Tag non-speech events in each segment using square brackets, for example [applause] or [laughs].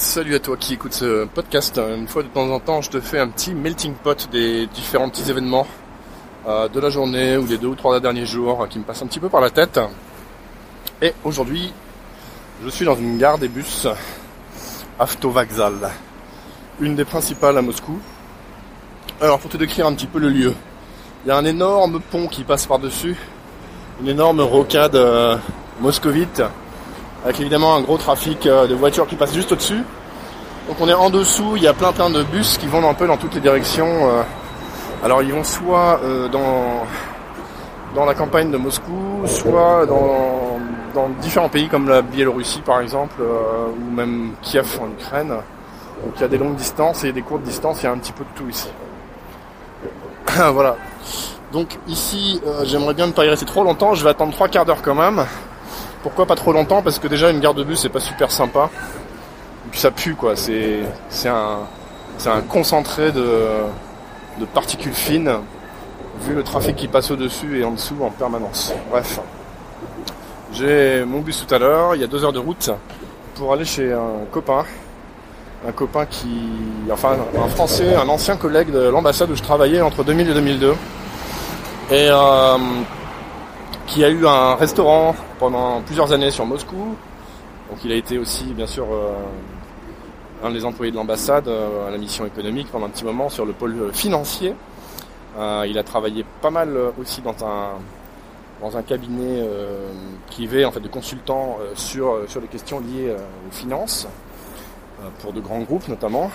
Salut à toi qui écoute ce podcast. Une fois de temps en temps, je te fais un petit melting pot des différents petits événements euh, de la journée ou des deux ou trois derniers jours qui me passent un petit peu par la tête. Et aujourd'hui, je suis dans une gare des bus Avtovokzal, une des principales à Moscou. Alors pour te décrire un petit peu le lieu, il y a un énorme pont qui passe par-dessus, une énorme rocade euh, moscovite avec évidemment un gros trafic euh, de voitures qui passent juste au-dessus. Donc on est en dessous, il y a plein plein de bus qui vont un peu dans toutes les directions. Euh. Alors ils vont soit euh, dans, dans la campagne de Moscou, soit dans, dans différents pays comme la Biélorussie par exemple, ou même Kiev en Ukraine. Donc il y a des longues distances et des courtes distances, il y a un petit peu de tout ici. [coughs] voilà. Donc ici, j'aimerais bien ne pas y rester trop longtemps, je vais attendre trois quarts d'heure quand même. Pourquoi pas trop longtemps? Parce que déjà une gare de bus c'est pas super sympa. Et puis ça pue quoi, c'est un, concentré de, de particules fines, vu le trafic qui passe au-dessus et en dessous en permanence. Bref. J'ai mon bus tout à l'heure, il y a deux heures de route pour aller chez un copain. Un copain qui. Enfin un français, un ancien collègue de l'ambassade où je travaillais entre 2000 et 2002. Et euh, qui a eu un restaurant pendant plusieurs années sur Moscou. Donc il a été aussi bien sûr euh, un des employés de l'ambassade euh, à la mission économique pendant un petit moment sur le pôle financier. Euh, il a travaillé pas mal aussi dans un dans un cabinet privé en fait de consultants sur sur les questions liées aux finances pour de grands groupes notamment.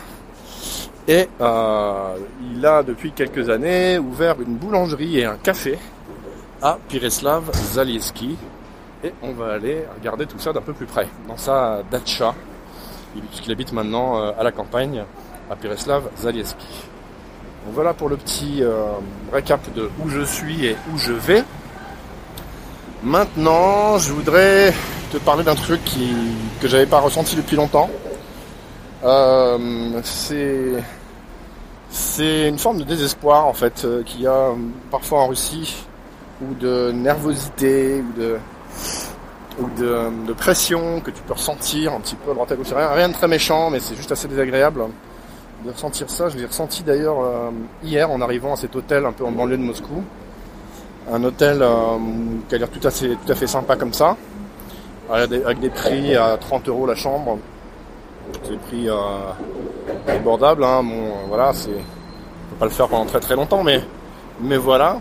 Et il a depuis quelques années ouvert une boulangerie et un café à Pireslav Zalieski. Et on va aller regarder tout ça d'un peu plus près, dans sa dacha, puisqu'il habite maintenant euh, à la campagne, à Pireslav Zalieski. Voilà pour le petit euh, récap de où je suis et où je vais. Maintenant, je voudrais te parler d'un truc qui, que j'avais pas ressenti depuis longtemps. Euh, c'est une forme de désespoir en fait qu'il y a parfois en Russie ou de nervosité ou de ou de, pression que tu peux ressentir un petit peu à droite à gauche. Rien, rien de très méchant, mais c'est juste assez désagréable de ressentir ça. Je l'ai ressenti d'ailleurs euh, hier en arrivant à cet hôtel un peu en banlieue de Moscou. Un hôtel euh, qui a l'air tout fait, tout à fait sympa comme ça, avec des, prix à 30 euros la chambre. C'est des prix euh, abordables. Hein. Bon, voilà, c'est, on peut pas le faire pendant très très longtemps, mais mais voilà.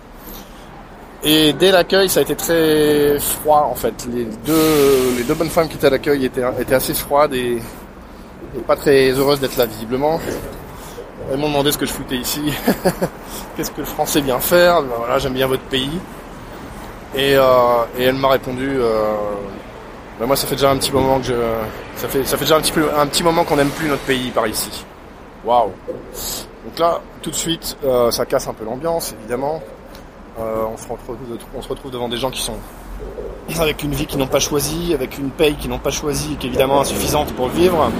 Et dès l'accueil, ça a été très froid en fait. Les deux, bonnes femmes qui étaient à l'accueil étaient, assez froides et, pas très heureuses d'être là visiblement. Elles m'ont demandé ce que je foutais ici, [laughs] qu'est-ce que le français vient faire? Ben voilà, j'aime bien votre pays. Et, euh, elle m'a répondu, euh, ben moi ça fait déjà un petit moment que je, ça fait, déjà un petit un petit moment qu'on n'aime plus notre pays par ici. Waouh. Donc là, tout de suite, euh, ça casse un peu l'ambiance évidemment. Euh, on, se retrouve, devant des gens qui sont avec une vie qu'ils n'ont pas choisie, avec une paye qu'ils n'ont pas choisie et qui est évidemment insuffisante pour vivre,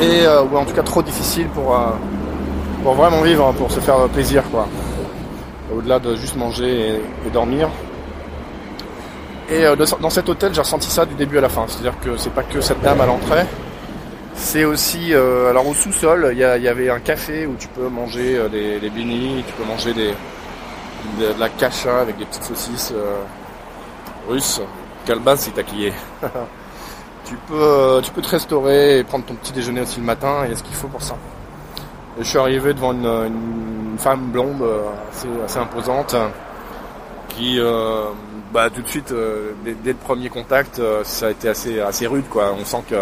et euh, ou en tout cas trop difficile pour, euh, pour vraiment vivre, pour se faire plaisir, quoi. Au-delà de juste manger et, dormir. Et dans cet hôtel, j'ai ressenti ça du début à la fin. C'est-à-dire que c'est pas que cette dame à l'entrée, c'est aussi, alors au sous-sol, il y, avait un café où tu peux manger des, des tu peux manger des, de, la cacha avec des petites saucisses euh, russes. Kalbas t'as [laughs] est. tu peux, euh, tu peux te restaurer et prendre ton petit déjeuner aussi le matin. Il y a ce qu'il faut pour ça. je suis arrivé devant une, femme blonde euh, assez, imposante qui, bah, tout de suite, dès, le premier contact, ça a été assez, assez rude. Quoi. On sent que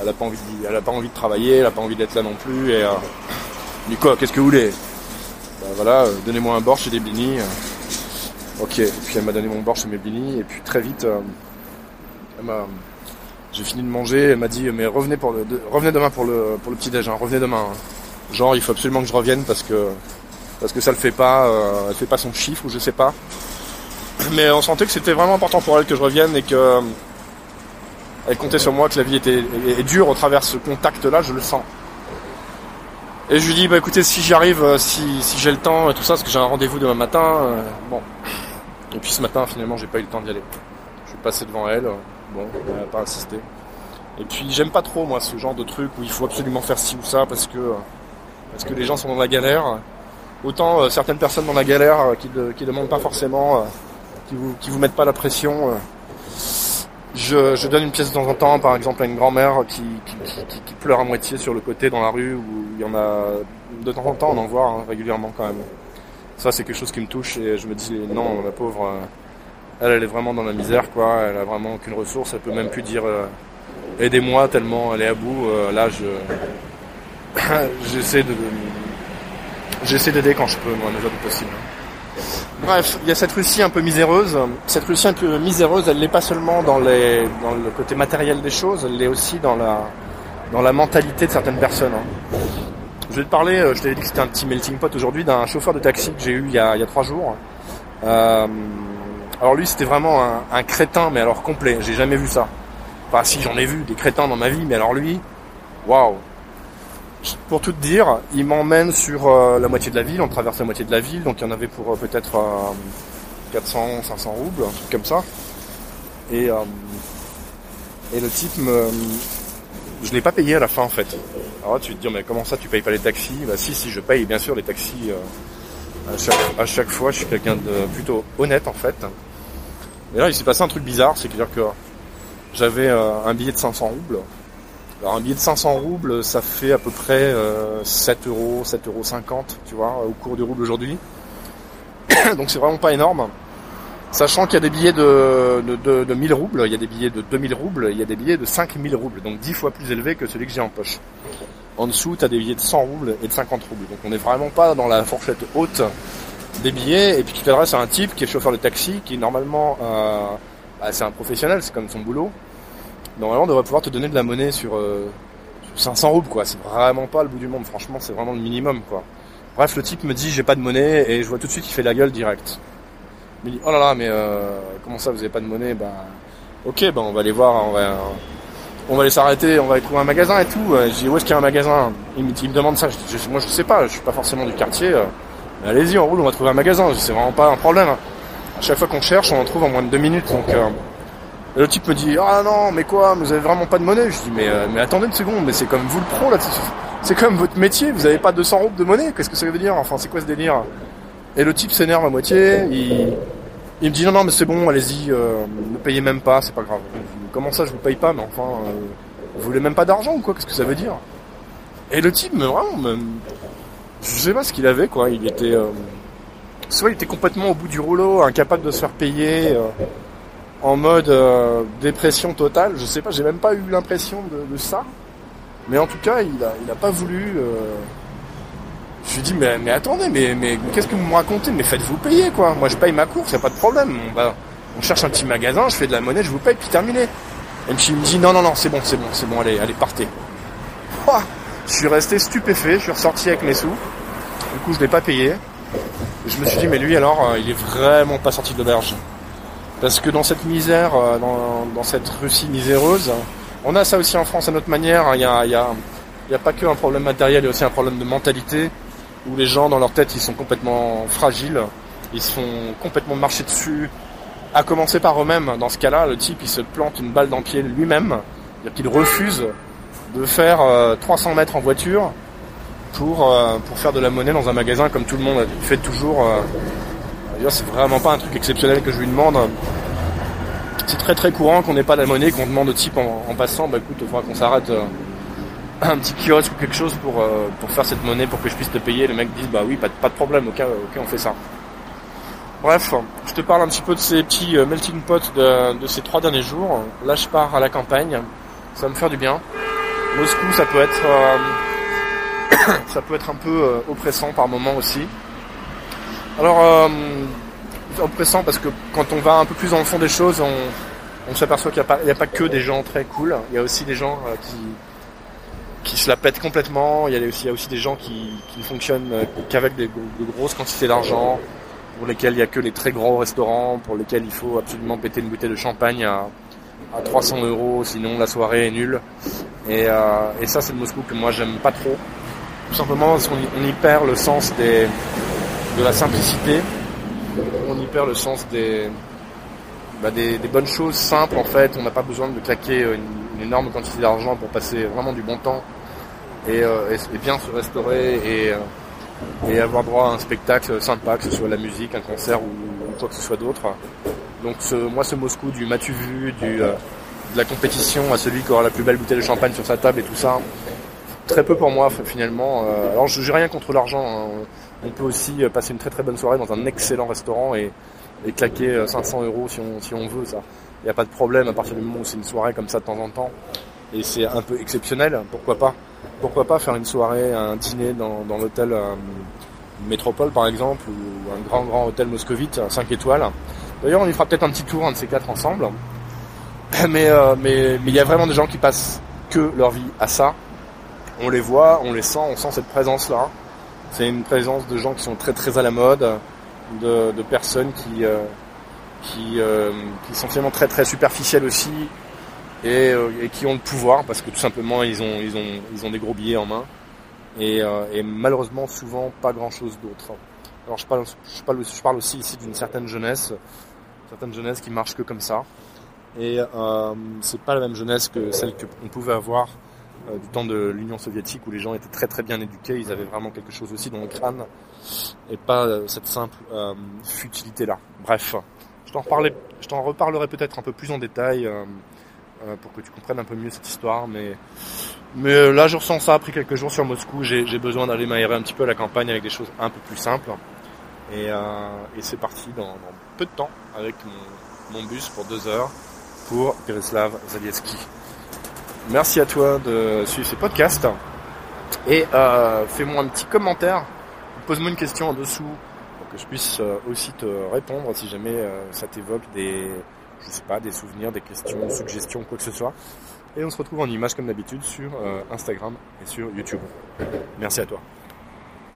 elle a pas envie, de, a pas envie de travailler, elle a pas envie d'être là non plus. Et du quoi, qu'est-ce que vous voulez? Voilà, euh, donnez-moi un borsch et des binis. Euh. Ok, et puis elle m'a donné mon borsch et mes binis, et puis très vite, euh, j'ai fini de manger, elle m'a dit, mais revenez, pour le, revenez demain pour le, pour le petit déj, hein, revenez demain. Hein. Genre, il faut absolument que je revienne parce que, parce que ça le fait pas, elle fait pas son chiffre, ou je sais pas. Mais on sentait que c'était vraiment important pour elle que je revienne et que elle comptait sur moi, que la vie était est dure au travers ce contact-là, je le sens. Et je lui dis, bah écoutez, si j'y arrive, euh, si, j'ai le temps et tout ça, parce que j'ai un rendez-vous demain matin, euh, bon. Et puis ce matin, finalement, j'ai pas eu le temps d'y aller. Je suis passé devant elle, bon, elle n'a pas insisté. Et puis j'aime pas trop moi ce genre de truc où il faut absolument faire ci ou ça parce que parce que les gens sont dans la galère. Autant euh, certaines personnes dans la galère euh, qui ne demandent pas forcément, euh, qui vous qui vous mettent pas la pression. Je, donne une pièce de temps en temps, par exemple à une grand-mère qui, pleure à moitié sur le côté dans la rue où il y en a de temps en temps on en voit hein, régulièrement quand même. Ça c'est quelque chose qui me touche et je me dis non la pauvre elle elle est vraiment dans la misère quoi, elle a vraiment aucune ressource, elle peut même plus dire aidez-moi tellement elle est à bout. là je [coughs] j'essaie de, j'essaie d'aider quand je peux, moi, mesure du possible. Bref, il y a cette Russie un peu miséreuse. Cette Russie un peu miséreuse, elle n'est pas seulement dans, le côté matériel des choses, elle l'est aussi dans la, mentalité de certaines personnes. Hein. Je vais te parler, euh, je t'avais dit que c'était un petit melting pot aujourd'hui, d'un chauffeur de taxi que j'ai eu il y a, il y a trois jours. Euh, alors lui, c'était vraiment un, un, crétin, mais alors complet. J'ai jamais vu ça. Enfin, si j'en ai vu des crétins dans ma vie, mais alors lui, waouh, pour tout te dire, il m'emmène sur euh, la moitié de la ville, on traverse la moitié de la ville, donc il y en avait pour euh, peut-être 400, 500 roubles, un truc comme ça. Et, euh, et le type me... Je l'ai pas payé à la fin en fait. Alors tu vas te dire mais comment ça tu payes pas les taxis? Bah si si je paye bien sûr les taxis à chaque, fois, je suis quelqu'un de plutôt honnête en fait. Mais là il s'est passé un truc bizarre, c'est dire que j'avais un billet de 500 roubles alors un billet de 500 roubles, ça fait à peu près 7 euh, euros, 7 euros 50, tu vois, au cours du rouble aujourd'hui. [coughs] Donc c'est vraiment pas énorme. Sachant qu'il y a des billets de, de, de, 1000 roubles, il y a des billets de 2000 roubles, il y a des billets de 5000 roubles, donc 10 fois plus élevés que celui que j'ai en poche. En dessous, tu as des billets de 100 roubles et de 50 roubles. Donc on n'est vraiment pas dans la fourchette haute des billets. Et puis tu t'adresses à un type qui est chauffeur de taxi, qui normalement, euh, bah, c'est un professionnel, c'est comme son boulot normalement on devrait pouvoir te donner de la monnaie sur, 500 euh, roubles quoi. C'est vraiment pas le bout du monde. Franchement, c'est vraiment le minimum quoi. Bref, le type me dit j'ai pas de monnaie et je vois tout de suite qu'il fait la gueule direct. Il me dit oh là là mais euh, comment ça vous avez pas de monnaie? Bah ok bah on va aller voir, on va aller s'arrêter, on va aller trouver un magasin et tout. Je dis où est-ce qu'il y a un magasin? Il me, demande ça. Je, moi je sais pas, je suis pas forcément du quartier. Allez-y, on roule, on va trouver un magasin. C'est vraiment pas un problème. À chaque fois qu'on cherche, on en trouve en moins de deux minutes. Donc euh, le type me dit ah non mais quoi vous avez vraiment pas de monnaie. Je dis mais euh, mais attendez une seconde mais c'est comme vous le pro là c'est comme votre métier vous avez pas 200 roubles de monnaie. Qu'est-ce que ça veut dire? Enfin c'est quoi ce délire? Et le type s'énerve à moitié. Il, me dit non non mais c'est bon allez-y euh, ne payez même pas c'est pas grave. Comment ça je vous paye pas? Mais enfin euh, vous voulez même pas d'argent ou quoi? Qu'est-ce que ça veut dire? Et le type me vraiment me, je sais pas ce qu'il avait quoi. Il était soit il était complètement au bout du rouleau incapable de se faire payer en mode euh, dépression totale. Je sais pas, j'ai même pas eu l'impression de, ça. Mais en tout cas, il a, il a pas voulu. Euh... Je lui dis mais, mais attendez, mais, mais qu'est-ce que vous me racontez? Mais faites-vous payer quoi. Moi je paye ma course, y a pas de problème. On, va, on cherche un petit magasin, je fais de la monnaie, je vous paye, puis terminé. Et puis il me dit non non non, c'est bon, c'est bon, c'est bon, allez, allez partez. je suis resté stupéfait, je suis ressorti avec mes sous. Du coup je l'ai pas payé. Je me suis dit mais lui alors, euh, il est vraiment pas sorti de l'auberge. Parce que dans cette misère, euh, dans, cette Russie miséreuse, on a ça aussi en France à notre manière. Il n'y a, pas que un problème matériel, il y a aussi un problème de mentalité, où les gens dans leur tête ils sont complètement fragiles, ils se font complètement marcher dessus, à commencer par eux-mêmes. Dans ce cas-là, le type il se plante une balle dans le pied lui-même, c'est-à-dire qu'il refuse de faire 300 euh, mètres en voiture pour, euh, pour faire de la monnaie dans un magasin comme tout le monde fait toujours c'est vraiment pas un truc exceptionnel que je lui demande. C'est très très courant qu'on n'ait pas la monnaie, qu'on demande au type en, passant, bah écoute, il faudra qu'on s'arrête euh, un petit kiosque ou quelque chose pour, euh, pour faire cette monnaie pour que je puisse te payer. Les mecs disent bah oui, pas, de problème, ok, ok, on fait ça. Bref, je te parle un petit peu de ces petits euh, melting pots de, de, ces trois derniers jours. Là, je pars à la campagne, ça va me faire du bien. Moscou, ça peut être, [coughs] ça peut être un peu oppressant par moment aussi. Alors, euh, oppressant parce que quand on va un peu plus dans le fond des choses, on, s'aperçoit qu'il n'y a, pas que des gens très cool. Il y a aussi des gens euh, qui, qui se la pètent complètement. Il y a aussi, des gens qui, ne fonctionnent euh, qu'avec de grosses quantités d'argent, pour lesquels il n'y a que les très gros restaurants, pour lesquels il faut absolument péter une bouteille de champagne à, 300 euros, sinon la soirée est nulle. Et, et ça, c'est le Moscou que moi j'aime pas trop. Tout simplement parce qu'on y perd le sens des, de la simplicité. On y perd le sens des, bah, des, bonnes choses simples en fait. On n'a pas besoin de claquer une, une énorme quantité d'argent pour passer vraiment du bon temps et, bien se restaurer et, et avoir droit à un spectacle sympa, que ce soit la musique, un concert ou, quoi que ce soit d'autre. Donc moi ce Moscou du m'as-tu vu, de la compétition à celui qui aura la plus belle bouteille de champagne sur sa table et tout ça, très peu pour moi finalement. alors je n'ai rien contre l'argent. Hein. On peut aussi passer une très très bonne soirée dans un excellent restaurant et, et claquer 500 euros si on, si on veut ça. Il n'y a pas de problème à partir du moment où c'est une soirée comme ça de temps en temps. Et c'est un peu exceptionnel, pourquoi pas Pourquoi pas faire une soirée, un dîner dans, dans l'hôtel euh, Métropole par exemple, ou un grand grand hôtel moscovite, 5 étoiles. D'ailleurs on y fera peut-être un petit tour, un de ces quatre ensemble. [laughs] Euh, mais mais il y a vraiment des gens qui passent que leur vie à ça. On les voit, on les sent, on sent cette présence là. C'est une présence de gens qui sont très très à la mode, de, personnes qui euh, euh, qui sont finalement très très superficielles aussi et, euh, et, qui ont le pouvoir parce que tout simplement ils ont des gros billets en main et, malheureusement souvent pas grand chose d'autre. Alors je parle je parle, aussi ici d'une certaine jeunesse, certaine jeunesse qui marche que comme ça et euh, c'est pas la même jeunesse que celle qu'on pouvait avoir euh, du temps de l'Union soviétique où les gens étaient très très bien éduqués, ils avaient vraiment quelque chose aussi dans le crâne et pas euh, cette simple euh, futilité là. Bref, je t'en reparlerai, peut-être un peu plus en détail pour que tu comprennes un peu mieux cette histoire, mais là je ressens ça après quelques jours sur Moscou, j'ai, besoin d'aller m'aérer un petit peu à la campagne avec des choses un peu plus simples et, c'est parti dans, peu de temps avec mon, mon bus pour deux heures pour Pereslav Zalieski. Merci à toi de suivre ce podcast. Et euh, fais-moi un petit commentaire. Pose-moi une question en dessous pour que je puisse euh, aussi te répondre si jamais euh, ça t'évoque des, je des souvenirs, des questions, suggestions, quoi que ce soit. Et on se retrouve en image comme d'habitude sur Instagram et sur YouTube. Merci à toi.